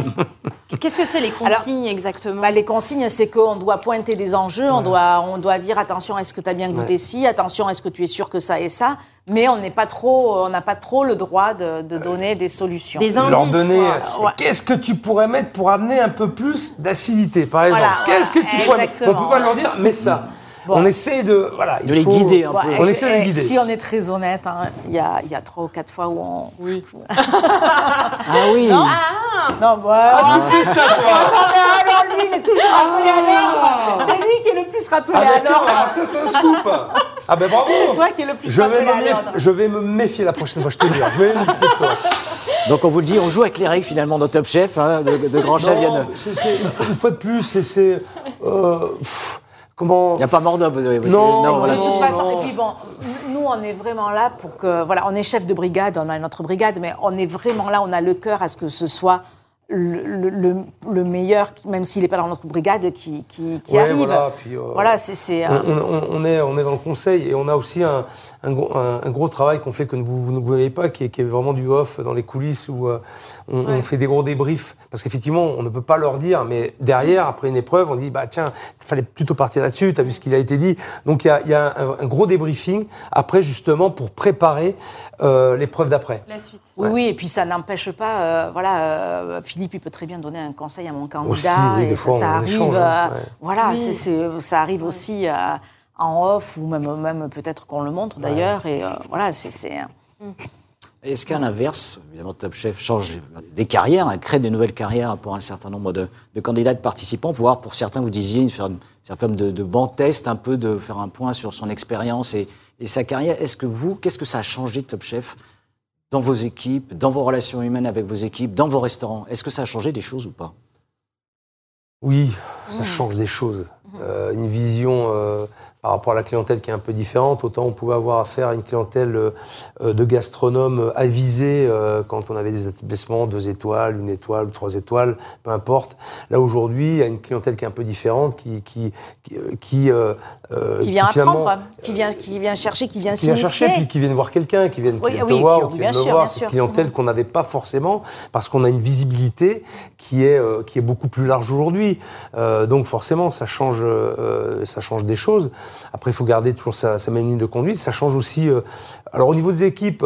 Qu'est-ce que c'est les consignes exactement? Bah, les consignes, c'est qu'on doit pointer des enjeux, on, doit, on doit dire attention, est-ce que tu as bien goûté Ouais. ci, attention, est-ce que tu es sûr que ça et ça, mais on n'est pas trop, on n'a pas trop le droit de, de donner des solutions. Des Leur indices. donner. Ouais. Qu'est-ce que tu pourrais mettre pour amener un peu plus d'acidité, par exemple? Voilà, Qu'est-ce que tu pourrais mettre? On exactement, peut pas leur dire, mais ça. On essaie de, voilà, De les faut- guider un Bon, peu. On essaie de les guider. Si on est très honnête, hein, il y, a, il y a trois ou quatre fois où on. Oui. Ah oui Non, bah. tu fais ça, toi alors, lui, il est toujours rappelé à l'ordre. C'est lui qui est le plus rappelé Ah, à l'ordre. ça, c'est un scoop. Ah ben bravo. C'est toi qui es le plus je vais, rappelé me à méfier, l'ordre. je vais me méfier la prochaine fois, je te le dis. Je vais me méfier de toi. Donc on vous le dit, on joue avec les règles finalement dans Top Chef, hein, de, de grands chefs viennent. Non, c'est- c'est- une, fois, une fois de plus, c'est- euh, comment. Il n'y a pas mort d'homme, vous avez- vous- Non, non, de voilà. De toute Non, façon, non. et puis bon, nous, on est vraiment là pour que. Voilà, on est chef de brigade, on a notre brigade, mais on est vraiment là, on a le cœur à ce que ce soit le, le- le- le meilleur, même s'il n'est pas dans notre brigade, qui, qui, qui Ouais, arrive. voilà, puis, euh, Voilà, c'est. c'est, On, euh, on- on est, on est dans le conseil et on a aussi un, un gros, un- un gros travail qu'on fait que vous, vous ne voyez pas, qui est, qui est vraiment du off dans les coulisses où euh, on, on fait des gros débriefs. Parce qu'effectivement, on ne peut pas leur dire, mais derrière, après une épreuve, on dit bah tiens, il fallait plutôt partir là-dessus, tu as vu ce qu'il a été dit. Donc il y a, il y a un, un gros débriefing après, justement, pour préparer euh, l'épreuve d'après. La suite. Oui, oui, et puis ça n'empêche pas, euh, voilà, euh, Philippe, il peut très bien donner un conseil à mon candidat, Aussi, oui, et des ça, fois, ça arrive, échange, hein, euh, ouais. voilà, Oui. c'est- c'est- ça arrive aussi euh, en off, ou même, même peut-être qu'on le montre d'ailleurs, et euh, voilà, c'est... c'est- Est-ce qu'à l'inverse, évidemment, Top Chef change des carrières, hein, crée des nouvelles carrières pour un certain nombre de, de candidats, de participants, voire pour certains, vous disiez, faire une certaine forme de, de banc test, un peu de faire un point sur son expérience et, et sa carrière. Est-ce que vous, qu'est-ce que ça a changé de Top Chef dans vos équipes, dans vos relations humaines avec vos équipes, dans vos restaurants. Est-ce que ça a changé des choses ou pas? Oui, ça change des choses. Euh, une vision euh, par rapport à la clientèle qui est un peu différente. Autant on pouvait avoir affaire à une clientèle euh, euh, de gastronomes avisés euh, quand on avait des établissements deux étoiles, une étoile trois étoiles, peu importe. Là aujourd'hui, il y a une clientèle qui est un peu différente, qui qui qui, qui, euh, qui vient finalement, apprendre, qui vient, qui vient chercher, qui vient qui vient s'initier. chercher, puis qui viennent voir quelqu'un, qui viennent, qui Oui, viennent oui, te voir, qui- qui viennent me sûr, voir. sûr. clientèle qu'on n'avait pas forcément, parce qu'on a une visibilité qui est, qui est beaucoup plus large aujourd'hui. Euh, donc forcément, ça change, euh, ça change des choses. Après, il faut garder toujours sa, même ligne de conduite. Ça change aussi. euh, alors au niveau des équipes.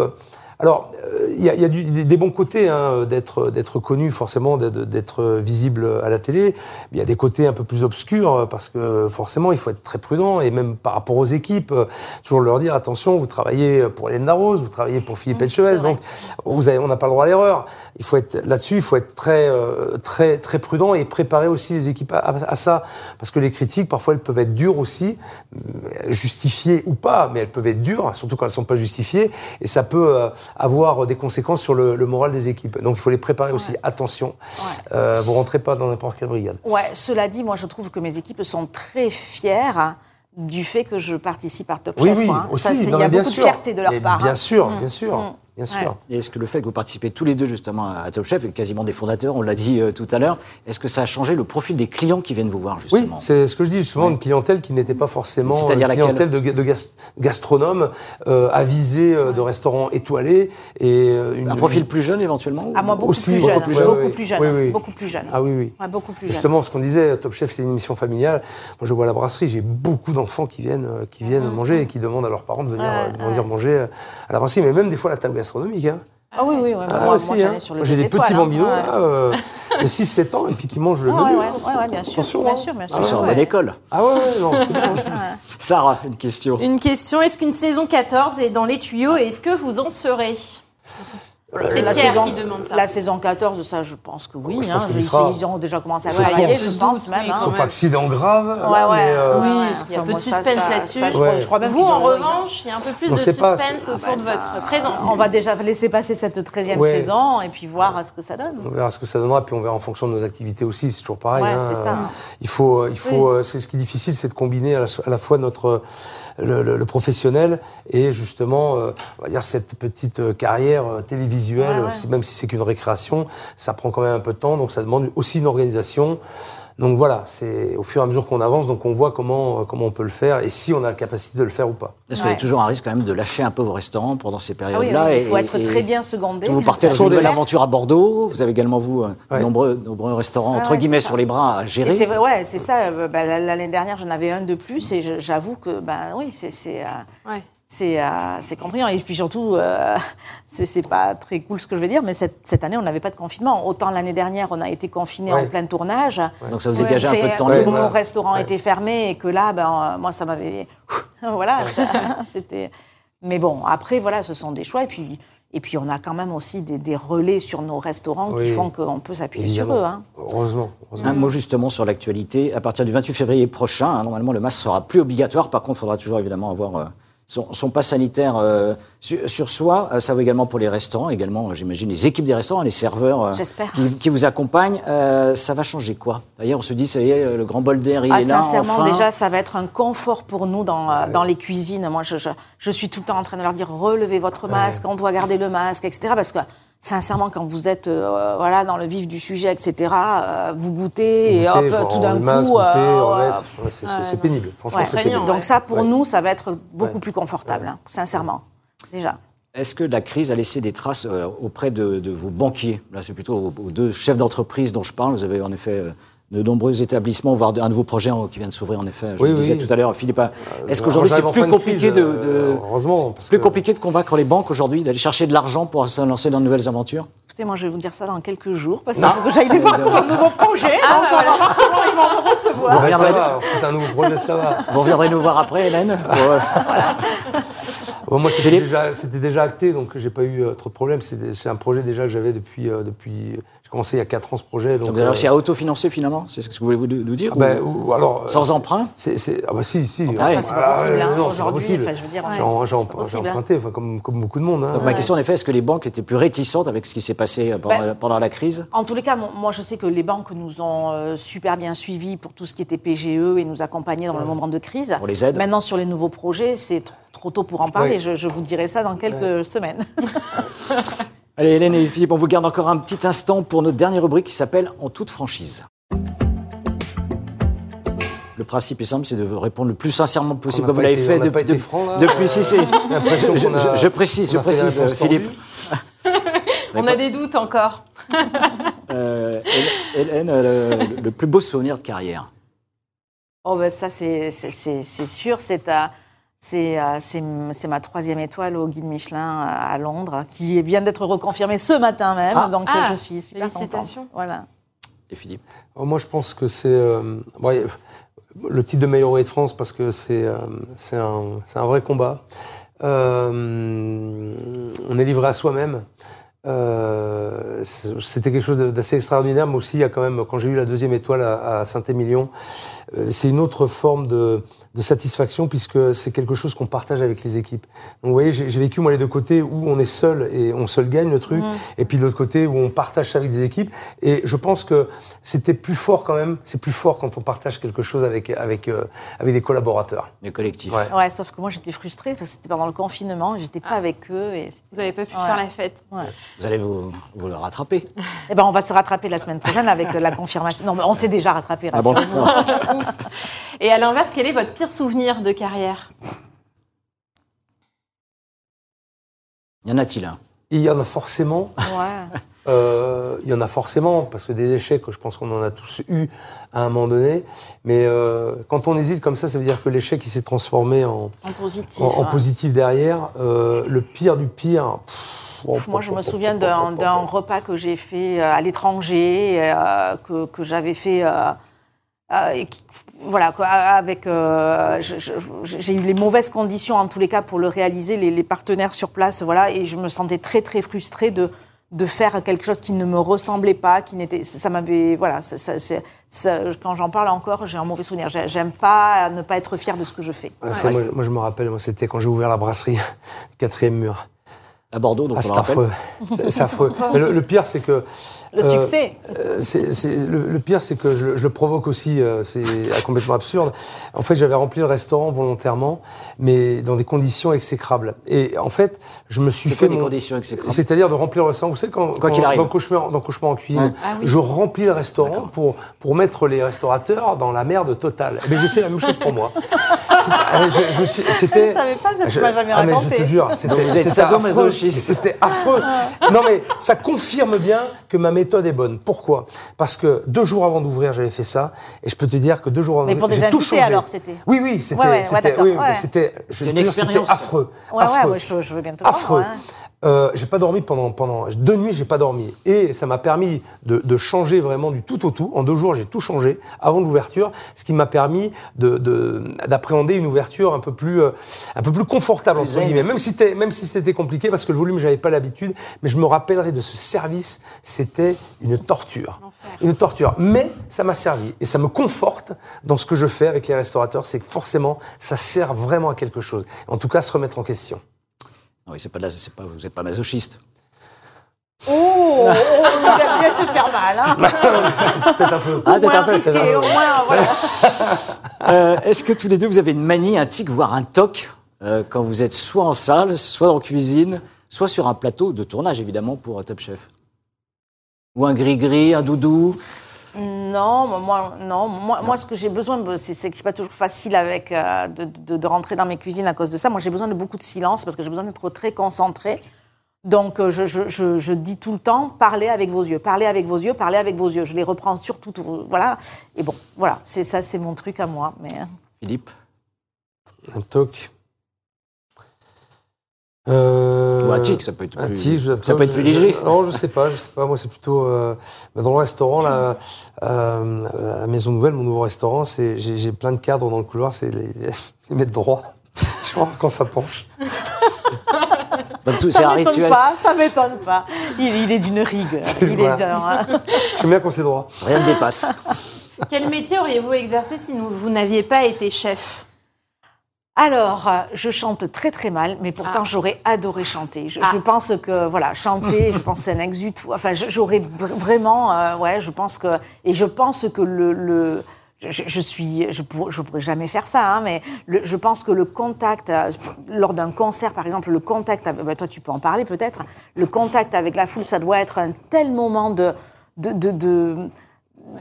Alors, euh, il y a, il y a du- des, des bons côtés hein, d'être d'être connu, forcément, d'être- d'être visible à la télé. Il y a des côtés un peu plus obscurs euh, parce que forcément, il faut être très prudent et même par rapport aux équipes, euh, toujours leur dire attention, vous travaillez pour Hélène Darroze, vous travaillez pour Philippe Mmh, Etchevez, donc vous avez, on n'a pas le droit à l'erreur. Il faut être là-dessus, il faut être très euh, très très prudent et préparer aussi les équipes à, à- à ça parce que les critiques parfois elles peuvent être dures aussi, justifiées ou pas, mais elles peuvent être dures, surtout quand elles sont pas justifiées et ça peut euh, avoir des conséquences sur le, le moral des équipes. Donc il faut les préparer aussi. Attention, Ouais. euh, vous rentrez pas dans n'importe quelle brigade. Ouais, cela dit, moi je trouve que mes équipes sont très fières du fait que je participe à Top Oui, Chef. oui, hein. aussi. Il y a bien beaucoup de fierté de leur Mais part. Bien hein. sûr, Mm. bien sûr, Mm. Bien Ouais. sûr. Et est-ce que le fait que vous participez tous les deux justement à Top Chef, et quasiment des fondateurs, on l'a dit euh, tout à l'heure, est-ce que ça a changé le profil des clients qui viennent vous voir Oui, justement c'est ce que je dis justement, Oui. une clientèle qui n'était pas forcément une clientèle de, ga- de gas- gastronomes euh, avisés euh, de restaurants étoilés et euh, une, Un profil plus jeune éventuellement Ah, moi, beaucoup Aussi, plus beaucoup jeune. plus jeune, beaucoup oui. plus jeune. Oui, oui. Beaucoup plus jeune. Ah oui, oui. Ouais, beaucoup plus jeune. Justement, ce qu'on disait, Top Chef, c'est une émission familiale. Moi, je vois à la brasserie, j'ai beaucoup d'enfants qui viennent, euh, qui viennent manger et qui demandent à leurs parents de venir. Ouais, euh, de venir manger euh, à la brasserie, mais même des fois à la table gastronomique. Hein. Ah oui, oui, ouais, Ah, moi, aussi, moi, j'allais hein. sur le Moi, J'ai des petits étoiles, hein. bambinos Ouais. là, euh, de 6-7 ans et puis qui mangent le Ah, menu. ouais, hein. ouais, ouais, bien sûr. Bien hein. sûr, bien sûr. Tu sors en bonne école. Ah ouais, ouais, non, c'est bien. Sarah, une question. Une question, est-ce qu'une saison 14 est dans les tuyaux et est-ce que vous en serez? La Pierre saison, qui demande ça. La saison 14, ça, je pense que oui. Je hein. pense y Ils- sera. Ils ont déjà commencé à travailler, je Je pense même. hein. Sauf accident grave. Ouais, là, ouais. mais, euh, Oui, ouais. il y a Enfin, peu de suspense là-dessus. je, crois, je crois même Vous, en revanche, il y a un peu plus On de suspense autour de votre présence. On va déjà laisser passer cette 13e Ouais. saison et puis voir ce que ça donne. On verra ce que ça donnera, puis on verra en fonction de nos activités aussi. C'est toujours pareil. Ouais, hein. c'est ça. Il faut, euh, il faut. euh, C'est ce qui est difficile, c'est de combiner la, à la fois notre le, le- le professionnel et justement, euh, on va dire cette petite euh, carrière euh, télévisuelle, Ouais, ouais. si- même si c'est qu'une récréation, ça prend quand même un peu de temps, donc ça demande aussi une organisation. Donc voilà, c'est au fur et à mesure qu'on avance, donc on voit comment euh, comment on peut le faire et si on a la capacité de le faire ou pas. Est-ce qu'il y a toujours un risque quand même de lâcher un peu vos restaurants pendant ces Ah oui, périodes-là oui, il faut être et- très bien secondé. Vous partez dans une nouvelle aventure à Bordeaux. Vous avez également, vous, euh, Ouais. nombreux, nombreux restaurants, Ah entre ouais, guillemets, sur les bras à gérer. c'est vrai, ouais, c'est ça. euh, bah, L'année dernière, j'en avais un de plus et j'avoue que, ben oui, c'est euh. C'est euh, c'est contraignant. Et puis surtout, euh, c'est pas très cool ce que je vais dire, mais cette, cette année, on n'avait pas de confinement. Autant l'année dernière, on a été confinés Ouais. en plein tournage. Donc ça vous On dégageait un peu de temps Ouais, libre. Nos voilà. restaurants Ouais. étaient fermés et que là, ben, euh, moi, ça m'avait. voilà. C'était. Mais bon, après, voilà, ce sont des choix. Et puis, et puis on a quand même aussi des, des relais sur nos restaurants qui font qu'on peut s'appuyer sur eux. hein. Heureusement. heureusement. Un mot justement sur l'actualité. À partir du 28 février prochain, hein, normalement, le masque sera plus obligatoire. Par contre, il faudra toujours évidemment avoir euh, son, son pass sanitaire euh, sur, sur soi. Euh, ça vaut également pour les restaurants, également, euh, j'imagine, les équipes des restaurants, les serveurs euh, qui, qui vous accompagnent. Ça va changer quoi? D'ailleurs, on se dit, ça y est, le grand bol d'air, il Ah, est là. sincèrement, enfin. déjà, ça va être un confort pour nous dans, dans les cuisines. Moi, je, je, je suis tout le temps en train de leur dire relevez votre masque, on doit garder le masque, etc. Parce que, sincèrement, quand vous êtes euh, voilà, dans le vif du sujet, etc., euh, vous goûtez et hop, tout d'un coup. euh. Ouais, c'est- ouais, pénible. Franchement, Ouais. pénible. Donc ça, pour Ouais. nous, ça va être beaucoup Ouais. plus confortable, hein, sincèrement. Déjà. Est-ce que la crise a laissé des traces auprès de, de vos banquiers? Là, c'est plutôt aux, aux deux chefs d'entreprise dont je parle. Vous avez en effet euh, de nombreux établissements, voire un nouveau projet en- qui vient de s'ouvrir en effet. Je Oui, le disais oui. tout à l'heure, Philippe. Est-ce Alors, qu'aujourd'hui c'est plus de compliqué crise, de, euh, de- heureusement, c'est parce plus que- compliqué de convaincre les banques aujourd'hui d'aller chercher de l'argent pour se lancer dans de nouvelles aventures? Écoutez, moi, je vais vous dire ça dans quelques jours, parce qu'il faut que j'aille les voir pour un nouveau projet. Ah, donc, on va voilà. voir comment ils vont me recevoir? Vous Ouais, ça reviendrez- va, c'est un nouveau projet, ça va. Vous reviendrez nous voir après, Hélène? Pour, euh, Bon, moi, c'était déjà, c'était déjà acté, donc j'ai pas eu euh, trop de problèmes. C'est c'est un projet déjà que j'avais depuis, euh, depuis. J'ai commencé il y a 4 ans ce projet. Donc, Vous avez euh, réussi à autofinancer finalement C'est ce que vous voulez vous- nous dire ah ben, ou- ou alors, euh, Sans emprunt ah bah si, si. Ah ouais. Ça, c'est pas possible, hein, non, c'est pas aujourd'hui. possible. Enfin, je veux dire, J'ai ouais, hein. emprunté, enfin, comme, comme beaucoup de monde. hein. Donc ma question en effet, est-ce que les banques étaient plus réticentes avec ce qui s'est passé pendant, Ben, pendant la crise? En tous les cas, moi, je sais que les banques nous ont euh, super bien suivis pour tout ce qui était PGE et nous accompagner dans le moment de crise. On les aide. Maintenant, sur les nouveaux projets, c'est trop, trop tôt pour en parler. Je vous dirai ça dans quelques semaines. Allez, Hélène et Philippe, on vous garde encore un petit instant pour notre dernière rubrique qui s'appelle En toute franchise. Le principe est simple, c'est de vous répondre le plus sincèrement possible, comme vous l'avez fait depuis, pas été depuis- franc, là. depuis si, si. Je, qu'on a- je- je précise, je précise, Philippe. On a des doutes encore. Euh, Hélène, euh, le, le plus beau souvenir de carrière Oh, ben, ça, c'est sûr. C'est à- c'est euh, c'est ma troisième étoile au guide Michelin euh, à Londres, qui vient d'être reconfirmée ce matin même. Ah. donc, Ah, euh, je suis super félicitations. contente. Voilà. Et Philippe? Oh, Moi, je pense que c'est euh, ouais, le titre de meilleur ouvrier de France parce que c'est euh, un, vrai combat. Euh, on est livré à soi-même. Euh, C'était quelque chose d'assez extraordinaire, mais aussi, il y a quand même, quand j'ai eu la deuxième étoile à, à Saint-Émilion, euh, c'est une autre forme de, de satisfaction puisque c'est quelque chose qu'on partage avec les équipes. Donc, vous voyez, j'ai vécu moi les deux côtés où on est seul et on seul gagne le truc, et puis de l'autre côté où on partage ça avec des équipes. Et je pense que c'était plus fort quand même. C'est plus fort quand on partage quelque chose avec avec euh, avec des collaborateurs. Le collectif. Ouais. Ouais, sauf que moi, j'étais frustrée parce que c'était pendant le confinement, j'étais pas Ah. avec eux. Et Vous n'avez pas pu Ouais. faire la fête. ouais. Vous allez vous, vous le rattraper. Eh ben, on va se rattraper la semaine prochaine avec euh, la confirmation. Non, mais on s'est déjà rattrapé, Ah bon rassurez-vous. Et à l'inverse, quel est votre pire souvenir de carrière? Y en a-t-il un? Il y en a forcément. Ouais. Euh, il y en a forcément, parce que des échecs, je pense qu'on en a tous eu à un moment donné. Mais euh, quand on hésite comme ça, ça veut dire que l'échec, il s'est transformé en, En positif. en, en ouais. positif derrière. Euh, le pire du pire. pff, oh, Moi, je oh, me oh, souviens d'un repas que j'ai fait à l'étranger, euh, que, que j'avais fait. Euh, qui- voilà, avec. euh, j'ai eu les mauvaises conditions, en tous les cas, pour le réaliser, les, les partenaires sur place, voilà, et je me sentais très, très frustrée de de faire quelque chose qui ne me ressemblait pas, qui n'était, ça m'avait, voilà, ça- ça- c'est- ça- quand j'en parle encore, j'ai un mauvais souvenir. J'ai- J'aime pas ne pas être fière de ce que je fais. Ouais, ça, moi, moi, je me rappelle, moi, c'était quand j'ai ouvert la brasserie, quatrième mur. À Bordeaux, donc Ah, c'est affreux. C'est- affreux. Mais le, le pire, c'est que. Le euh, succès. euh, c'est- c'est- le, le pire, c'est que je, je le provoque aussi. euh, c'est complètement absurde. En fait, j'avais rempli le restaurant volontairement, mais dans des conditions exécrables. Et en fait, je me suis C'est fait. quoi des conditions exécrables C'est-à-dire de remplir le restaurant. Vous savez, quand, Quoi quand- qu'il arrive. dans, Cauchemar, dans Cauchemar en cuisine, Ouais. Ah oui. je remplis le restaurant pour, pour mettre les restaurateurs dans la merde totale. Mais j'ai fait la même chose pour moi. C'était- je- ne savais pas, ça Je- m'as jamais ah, mais je raconté. te jure, c'était c'était affreux. non, mais ça confirme bien que ma méthode est bonne. Pourquoi? Parce que deux jours avant d'ouvrir, j'avais fait ça, et je peux te dire que deux jours avant d'ouvrir, j'ai tout changé. alors, c'était Oui, oui, c'était. Ouais, ouais, ouais, oui, c'était. C'est une expérience. affreux. Ouais, affreux. ouais, ouais, je, je veux bien te affreux. hein. Euh, j'ai pas dormi pendant, pendant deux nuits, j'ai pas dormi. Et ça m'a permis de, de changer vraiment du tout au tout. En deux jours, j'ai tout changé avant l'ouverture, ce qui m'a permis de- de- d'appréhender une ouverture un peu plus, euh, un peu plus confortable, entre guillemets. Même si c'était, même si c'était compliqué, parce que le volume, j'avais pas l'habitude. Mais je me rappellerai de ce service, c'était une torture. Une torture. Mais ça m'a servi. Et ça me conforte dans ce que je fais avec les restaurateurs. C'est que forcément, ça sert vraiment à quelque chose. En tout cas, se remettre en question. Ah Oui, c'est pas de la- c'est pas, vous n'êtes pas masochiste. Oh, oh, il aime bien se faire mal. Hein. Peut-être un peu. Ah, peut-être un peu, risqué, peut-être un peu. au moins, voilà. Euh, Est-ce que tous les deux, vous avez une manie, un tic, voire un toc, euh, quand vous êtes soit en salle, soit en cuisine, soit sur un plateau de tournage, évidemment, pour Top Chef? Ou un gris-gris, un doudou? Non, moi, non, moi, moi, ce que j'ai besoin, c'est que c'est pas toujours facile avec euh, de, de- de rentrer dans mes cuisines à cause de ça. Moi, j'ai besoin de beaucoup de silence parce que j'ai besoin d'être très concentrée. Donc, euh, je, je- je- je dis tout le temps, parlez avec vos yeux, parlez avec vos yeux, parlez avec vos yeux. Je les reprends surtout, tout- voilà. Et bon, voilà, c'est ça, c'est mon truc à moi. Mais euh, Philippe? Un toc. Euh, Ou un tic, ça peut être un plus, tic, je- ça peut être plus léger. je- non, je sais pas, je sais pas. Moi, c'est plutôt euh, dans le restaurant, là, euh, à la Maison Nouvelle, mon nouveau restaurant, c'est j'ai j'ai plein de cadres dans le couloir, c'est les, les, mettre droit. Genre quand ça penche. Donc, tout- c'est ça un m'étonne rituel. pas, ça m'étonne pas. Il, il est d'une rigue. Il est Voilà. d'un- hein. J'aime bien quand c'est droit. Rien ne dépasse. Quel métier auriez-vous exercé si vous n'aviez pas été chef? Alors, euh, je chante très très mal, mais pourtant Ah. j'aurais adoré chanter. Je, Ah. je pense que voilà, chanter, je pense que c'est un exutoire. Enfin, j'aurais vr- vraiment, euh, ouais, je pense que et je pense que le, le- je, je suis, je pourrais, je pourrais jamais faire ça, hein, mais le- je pense que le contact euh, lors d'un concert, par exemple, le contact, avec- bah, toi tu peux en parler peut-être, le contact avec la foule, ça doit être un tel moment de de, de, de-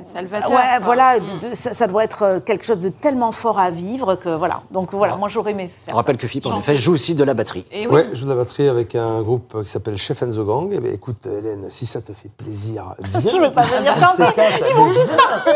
Salvateur. ouais, quoi. voilà, de- de- ça, ça doit être euh, quelque chose de tellement fort à vivre que voilà. Donc voilà, moi j'aurais aimé On rappelle que Philippe, en effet, joue aussi de la batterie. Et oui. Ouais, je joue de la batterie avec un groupe qui s'appelle Chef and the Gang. Eh ben, écoute, Hélène, si ça te fait plaisir, viens. Je veux pas venir chanter. Ils vont juste partir.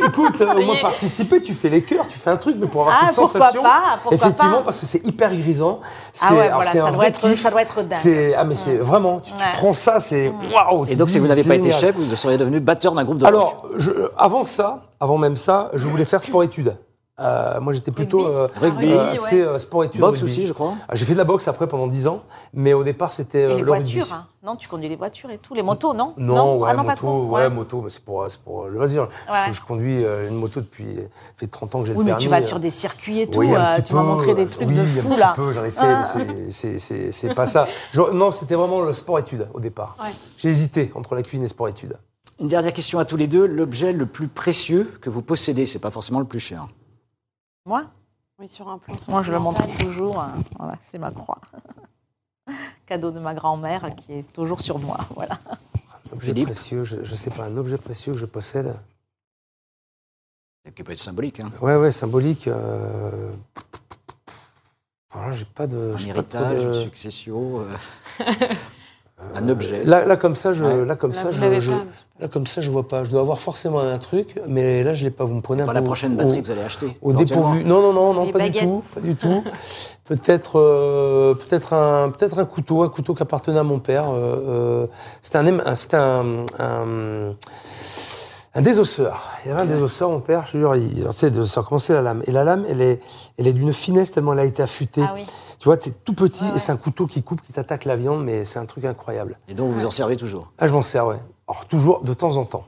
Mais écoute, euh, au moins participer, tu fais les chœurs, tu fais un truc, mais pour avoir Ah, cette pourquoi sensation. pas, pourquoi effectivement, pas. parce que c'est hyper grisant. Ah C'est- ouais, alors, voilà, ça un doit être- kiff. ça doit être dingue. Ah, mais c'est vraiment, tu, prends ça, c'est waouh. Et donc, si vous n'avez pas été chef, vous seriez devenu batteur d'un groupe de rock. Alors, je- avant ça, avant même ça, je voulais faire sport-études. Euh, moi, j'étais plutôt Rugby. euh, Rugby, euh, ouais. axé, euh, sport-études. Boxe rugby. aussi, je crois. Ah, J'ai fait de la boxe après pendant 10 ans, mais au départ, c'était euh, les le rugby. voitures, hein. non, tu conduis les voitures et tout, les motos, non? Non, ouais, ah, non, pas moto, trop. ouais, moto, mais c'est pour, c'est pour le loisir. Ouais. Je, je conduis une moto depuis, fait 30 ans que j'ai Oui, le mais permis. tu vas sur des circuits et tout. Oui, un petit tu m'as montré des trucs oui, de un fou petit là. peu, j'en ai fait, Ah. mais c'est- pas ça. Genre, non, c'était vraiment le sport-études au départ. Ouais. J'ai hésité entre la cuisine et sport-études. Une dernière question à tous les deux. L'objet le plus précieux que vous possédez, c'est pas forcément le plus cher. Moi, Oui, sur un plan moi, je le montre sentimental. toujours. hein. Voilà, c'est ma croix. Cadeau de ma grand-mère qui est toujours sur moi. Voilà. Un objet Philippe précieux, je, je sais pas, un objet précieux que je possède. Qui peut être symbolique. Hein. Ouais, ouais, symbolique. Euh... Voilà, j'ai pas de. Un héritage, de- une succession, euh, un objet. Là, là, comme ça, je, Ouais. là, comme Là, ça, je, je- pas, là, comme ça, je vois pas. Je dois avoir forcément un truc, mais là, je l'ai pas. Vous me prenez un pas peu la prochaine batterie au- que vous allez acheter. Au dépourvu. Non, non, non, non, Les pas baguettes. du tout, pas du tout. Peut-être, euh, peut-être un, peut-être un couteau, un couteau qui appartenait à mon père. euh, euh, c'était un, un- c'était un, un, un désosseur. Il y avait un désosseur, mon père. Je te jure, il, tu sais, de ça commençait la lame. Et la lame, elle est, elle est d'une finesse tellement elle a été affûtée. Ah oui. Tu vois, c'est tout petit Ouais, et c'est un couteau qui coupe, qui t'attaque la viande, mais c'est un truc incroyable. Et donc, vous vous en servez toujours? Ah, je m'en sers, ouais. Alors toujours, de temps en temps,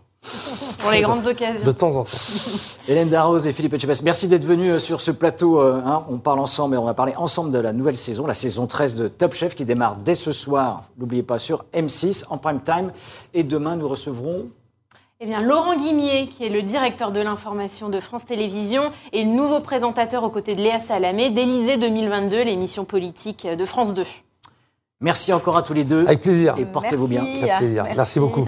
Pour les grandes occasions. de temps en temps. Hélène Darroze et Philippe Etchebest, merci d'être venus euh, sur ce plateau. euh, hein. on parle ensemble et on va parler ensemble de la nouvelle saison, la saison 13 de Top Chef qui démarre dès ce soir, n'oubliez pas, sur M6 en prime time. Et demain, nous recevrons Eh bien, Laurent Guimier, qui est le directeur de l'information de France Télévisions et le nouveau présentateur aux côtés de Léa Salamé d'Élysée 2022, l'émission politique de France 2. Merci encore à tous les deux. Avec plaisir. Et portez-vous bien. Avec plaisir. Merci beaucoup.